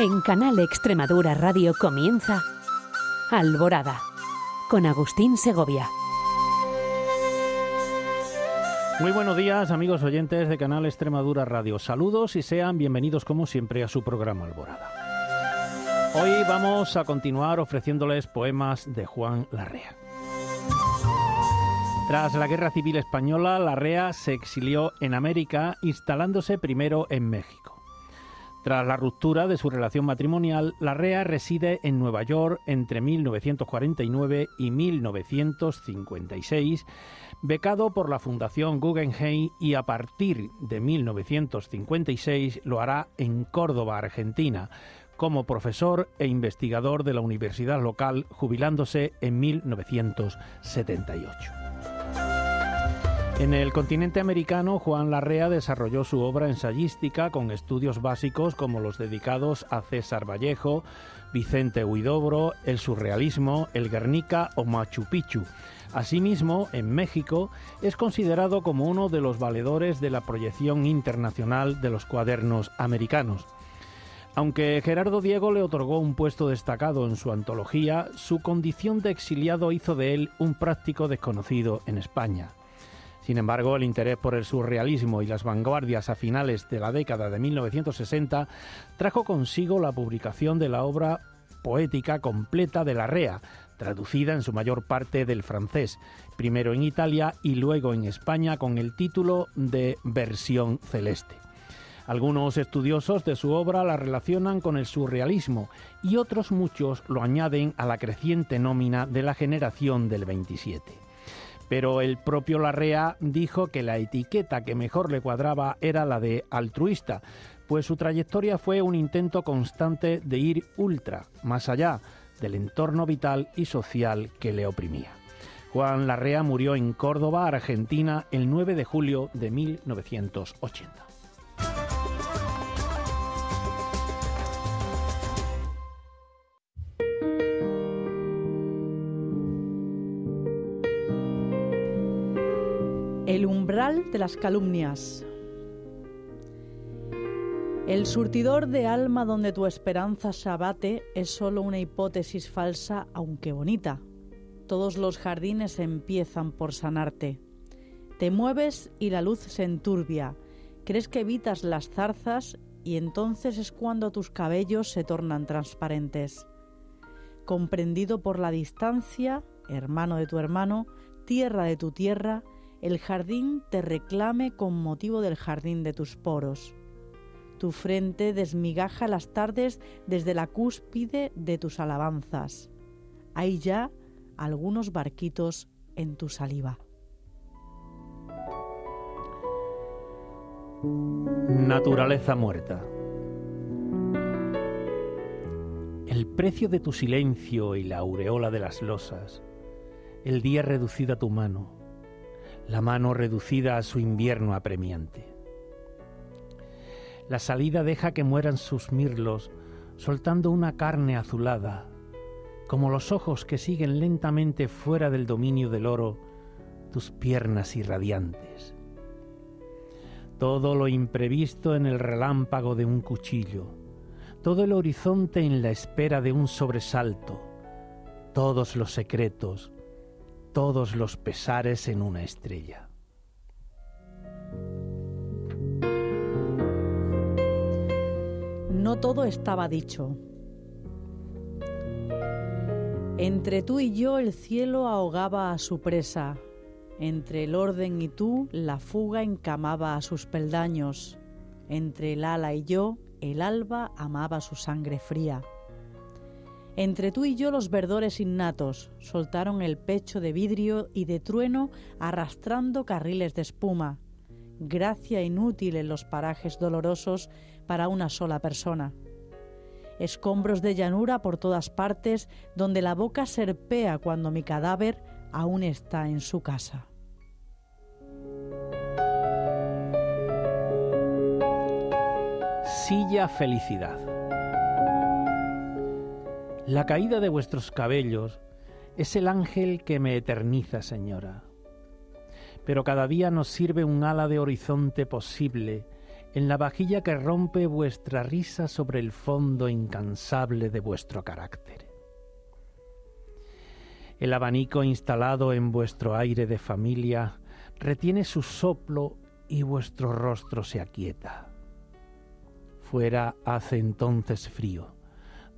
En Canal Extremadura Radio comienza Alborada con Agustín Segovia. Muy buenos días amigos oyentes de Canal Extremadura Radio. Saludos y sean bienvenidos como siempre a su programa Alborada. Hoy vamos a continuar ofreciéndoles poemas de Juan Larrea. Tras la Guerra Civil Española, Larrea se exilió en América, instalándose primero en México. Tras la ruptura de su relación matrimonial, Larrea reside en Nueva York entre 1949 y 1956, becado por la Fundación Guggenheim y a partir de 1956 lo hará en Córdoba, Argentina, como profesor e investigador de la universidad local, jubilándose en 1978. En el continente americano, Juan Larrea desarrolló su obra ensayística con estudios básicos como los dedicados a César Vallejo, Vicente Huidobro, el surrealismo, el Guernica o Machu Picchu. Asimismo, en México es considerado como uno de los valedores de la proyección internacional de los cuadernos americanos. Aunque Gerardo Diego le otorgó un puesto destacado en su antología, su condición de exiliado hizo de él un práctico desconocido en España. Sin embargo, el interés por el surrealismo y las vanguardias a finales de la década de 1960 trajo consigo la publicación de la obra poética completa de Larrea, traducida en su mayor parte del francés, primero en Italia y luego en España con el título de Versión Celeste. Algunos estudiosos de su obra la relacionan con el surrealismo y otros muchos lo añaden a la creciente nómina de la generación del 27 pero el propio Larrea dijo que la etiqueta que mejor le cuadraba era la de altruista, pues su trayectoria fue un intento constante de ir ultra, más allá del entorno vital y social que le oprimía. Juan Larrea murió en Córdoba, Argentina, el 9 de julio de 1980. De las calumnias. El surtidor de alma donde tu esperanza se abate es solo una hipótesis falsa, aunque bonita. Todos los jardines empiezan por sanarte. Te mueves y la luz se enturbia. Crees que evitas las zarzas y entonces es cuando tus cabellos se tornan transparentes. Comprendido por la distancia, hermano de tu hermano, tierra de tu tierra, el jardín te reclame con motivo del jardín de tus poros. Tu frente desmigaja las tardes desde la cúspide de tus alabanzas. Hay ya algunos barquitos en tu saliva. Naturaleza muerta. El precio de tu silencio y la aureola de las losas, el día reducido a tu mano, la mano reducida a su invierno apremiante. La salida deja que mueran sus mirlos, soltando una carne azulada, como los ojos que siguen lentamente fuera del dominio del oro tus piernas irradiantes. Todo lo imprevisto en el relámpago de un cuchillo, todo el horizonte en la espera de un sobresalto, todos los secretos, todos los pesares en una estrella. No todo estaba dicho. Entre tú y yo el cielo ahogaba a su presa, entre el orden y tú la fuga encamaba a sus peldaños, entre el ala y yo el alba amaba su sangre fría. Entre tú y yo los verdores innatos soltaron el pecho de vidrio y de trueno arrastrando carriles de espuma, gracia inútil en los parajes dolorosos para una sola persona. Escombros de llanura por todas partes donde la boca serpea cuando mi cadáver aún está en su casa. Silla felicidad. La caída de vuestros cabellos es el ángel que me eterniza, señora. Pero cada día nos sirve un ala de horizonte posible en la vajilla que rompe vuestra risa sobre el fondo incansable de vuestro carácter. El abanico instalado en vuestro aire de familia retiene su soplo y vuestro rostro se aquieta. Fuera hace entonces frío.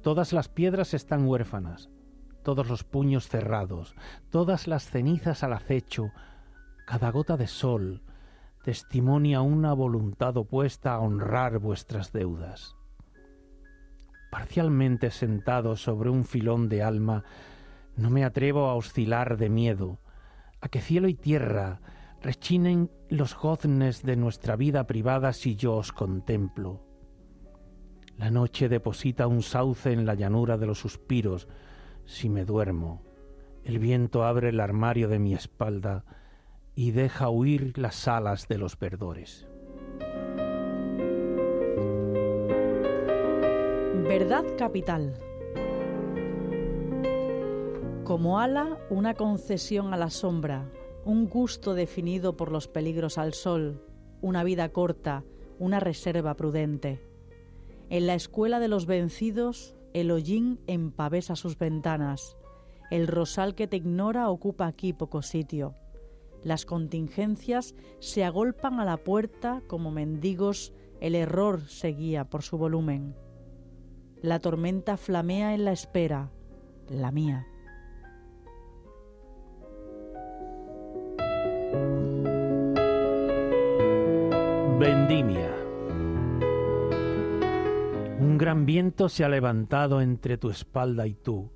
Todas las piedras están huérfanas, todos los puños cerrados, todas las cenizas al acecho, cada gota de sol testimonia una voluntad opuesta a honrar vuestras deudas. Parcialmente sentado sobre un filón de alma, no me atrevo a oscilar de miedo, a que cielo y tierra rechinen los goznes de nuestra vida privada si yo os contemplo. La noche deposita un sauce en la llanura de los suspiros si me duermo. El viento abre el armario de mi espalda y deja huir las alas de los verdores. Verdad capital. Como ala, una concesión a la sombra, un gusto definido por los peligros al sol, una vida corta, una reserva prudente. En la escuela de los vencidos, el hollín empavesa sus ventanas. El rosal que te ignora ocupa aquí poco sitio. Las contingencias se agolpan a la puerta como mendigos, el error seguía por su volumen. La tormenta flamea en la espera, la mía. Vendimia. Gran viento se ha levantado entre tu espalda y tú.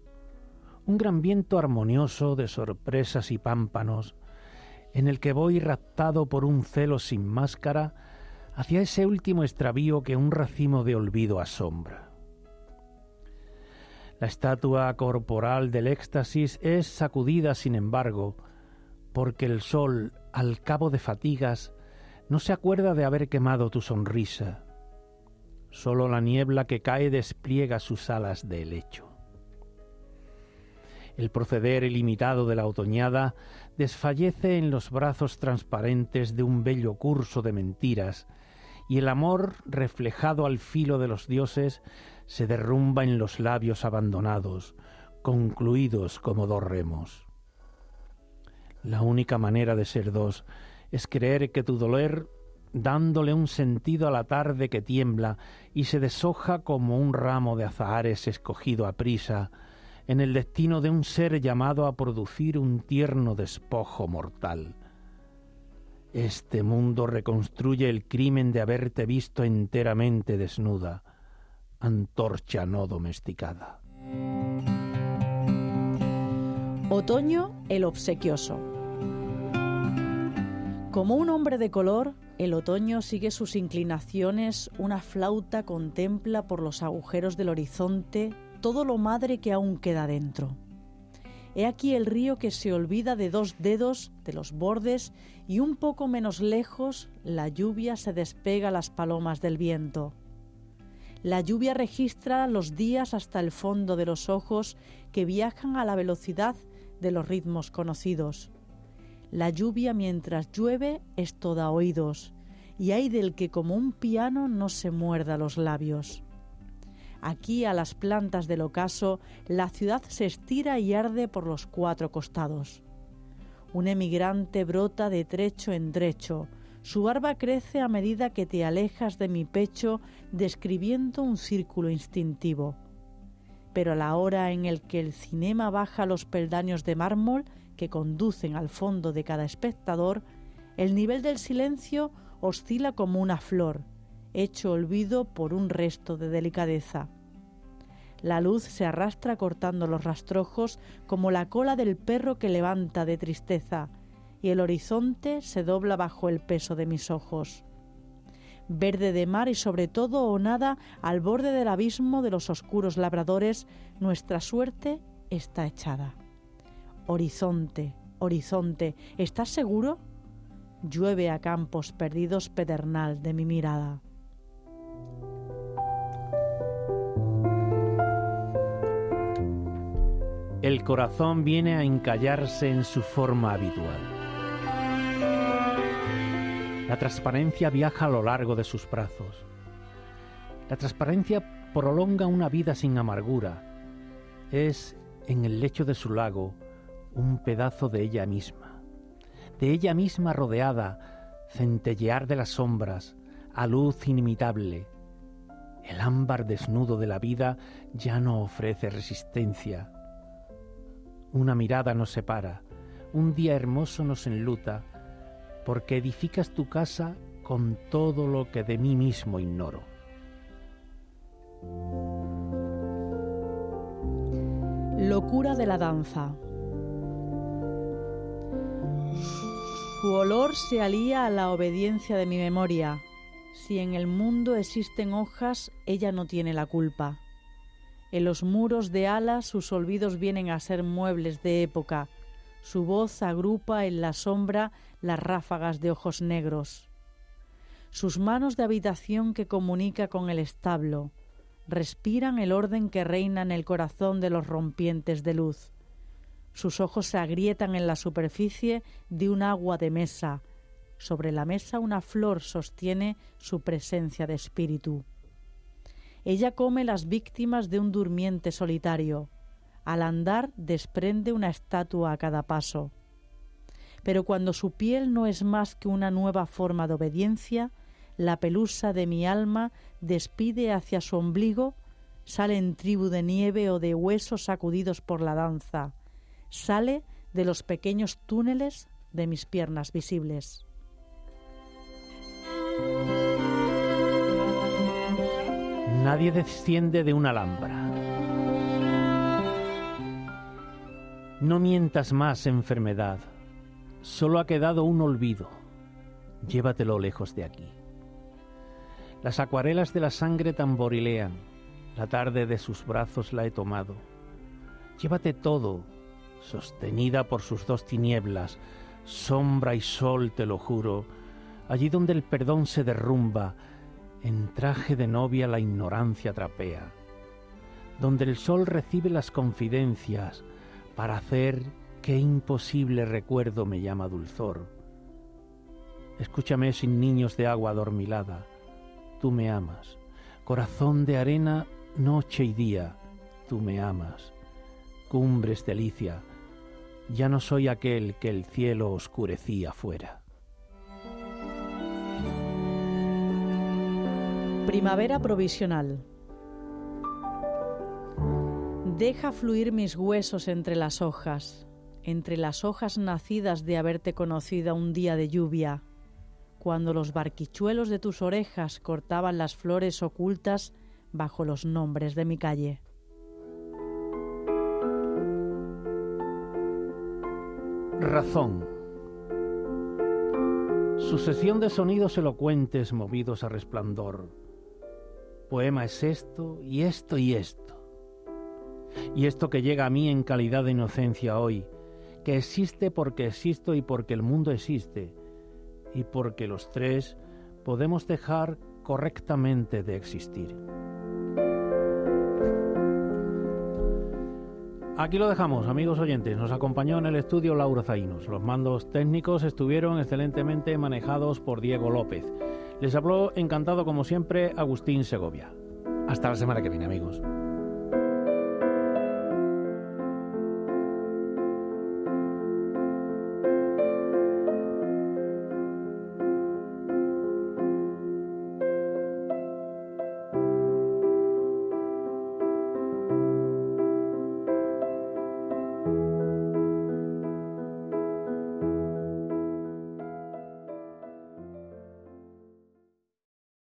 Un gran viento armonioso de sorpresas y pámpanos, en el que voy raptado por un celo sin máscara hacia ese último extravío que un racimo de olvido asombra. La estatua corporal del éxtasis es sacudida, sin embargo, porque el sol, al cabo de fatigas, no se acuerda de haber quemado tu sonrisa. Solo la niebla que cae despliega sus alas de helecho. El proceder ilimitado de la otoñada desfallece en los brazos transparentes de un bello curso de mentiras, y el amor, reflejado al filo de los dioses, se derrumba en los labios abandonados, concluidos como dos remos. La única manera de ser dos es creer que tu dolor, dándole un sentido a la tarde que tiembla y se deshoja como un ramo de azahares escogido a prisa, en el destino de un ser llamado a producir un tierno despojo mortal. Este mundo reconstruye el crimen de haberte visto enteramente desnuda, antorcha no domesticada. Otoño el obsequioso. Como un hombre de color, el otoño sigue sus inclinaciones, una flauta contempla por los agujeros del horizonte todo lo madre que aún queda dentro. He aquí el río que se olvida de dos dedos de los bordes y un poco menos lejos la lluvia se despega las palomas del viento. La lluvia registra los días hasta el fondo de los ojos que viajan a la velocidad de los ritmos conocidos. La lluvia mientras llueve es toda oídos, y hay del que como un piano no se muerda los labios. Aquí a las plantas del ocaso la ciudad se estira y arde por los cuatro costados. Un emigrante brota de trecho en trecho, su barba crece a medida que te alejas de mi pecho describiendo un círculo instintivo. Pero a la hora en el que el cinema baja los peldaños de mármol que conducen al fondo de cada espectador, el nivel del silencio oscila como una flor, hecho olvido por un resto de delicadeza. La luz se arrastra cortando los rastrojos como la cola del perro que levanta de tristeza, y el horizonte se dobla bajo el peso de mis ojos. Verde de mar y sobre todo o nada al borde del abismo de los oscuros labradores, nuestra suerte está echada. Horizonte, horizonte, ¿estás seguro? Llueve a campos perdidos pedernal de mi mirada. El corazón viene a encallarse en su forma habitual. La transparencia viaja a lo largo de sus brazos. La transparencia prolonga una vida sin amargura. Es, en el lecho de su lago, un pedazo de ella misma. De ella misma rodeada, centellear de las sombras, a luz inimitable. El ámbar desnudo de la vida ya no ofrece resistencia. Una mirada nos separa, un día hermoso nos enluta, porque edificas tu casa con todo lo que de mí mismo ignoro. Locura de la danza. Su olor se alía a la obediencia de mi memoria. Si en el mundo existen hojas, ella no tiene la culpa. En los muros de alas sus olvidos vienen a ser muebles de época. Su voz agrupa en la sombra las ráfagas de ojos negros. Sus manos de habitación que comunica con el establo respiran el orden que reina en el corazón de los rompientes de luz. Sus ojos se agrietan en la superficie de un agua de mesa. Sobre la mesa una flor sostiene su presencia de espíritu. Ella come las víctimas de un durmiente solitario. Al andar desprende una estatua a cada paso. Pero cuando su piel no es más que una nueva forma de obediencia, la pelusa de mi alma despide hacia su ombligo, sale en tribu de nieve o de huesos sacudidos por la danza, sale de los pequeños túneles de mis piernas visibles. Nadie desciende de una alhambra. No mientas más, enfermedad. Solo ha quedado un olvido. Llévatelo lejos de aquí. Las acuarelas de la sangre tamborilean. La tarde de sus brazos la he tomado. Llévate todo, sostenida por sus dos tinieblas, sombra y sol, te lo juro, allí donde el perdón se derrumba, en traje de novia la ignorancia trapea, donde el sol recibe las confidencias para hacer qué imposible recuerdo me llama dulzor. Escúchame sin niños de agua adormilada, tú me amas. Corazón de arena, noche y día, tú me amas. Cumbres delicia, ya no soy aquel que el cielo oscurecía fuera. Primavera provisional. Deja fluir mis huesos entre las hojas, entre las hojas nacidas de haberte conocido un día de lluvia, cuando los barquichuelos de tus orejas cortaban las flores ocultas bajo los nombres de mi calle. Razón. Sucesión de sonidos elocuentes movidos a resplandor. Poema es esto y esto y esto. Y esto que llega a mí en calidad de inocencia hoy, que existe porque existo y porque el mundo existe, y porque los tres podemos dejar correctamente de existir. Aquí lo dejamos, amigos oyentes. Nos acompañó en el estudio Laura Zainos. Los mandos técnicos estuvieron excelentemente manejados por Diego López. Les habló encantado como siempre Agustín Segovia. Hasta la semana que viene, amigos.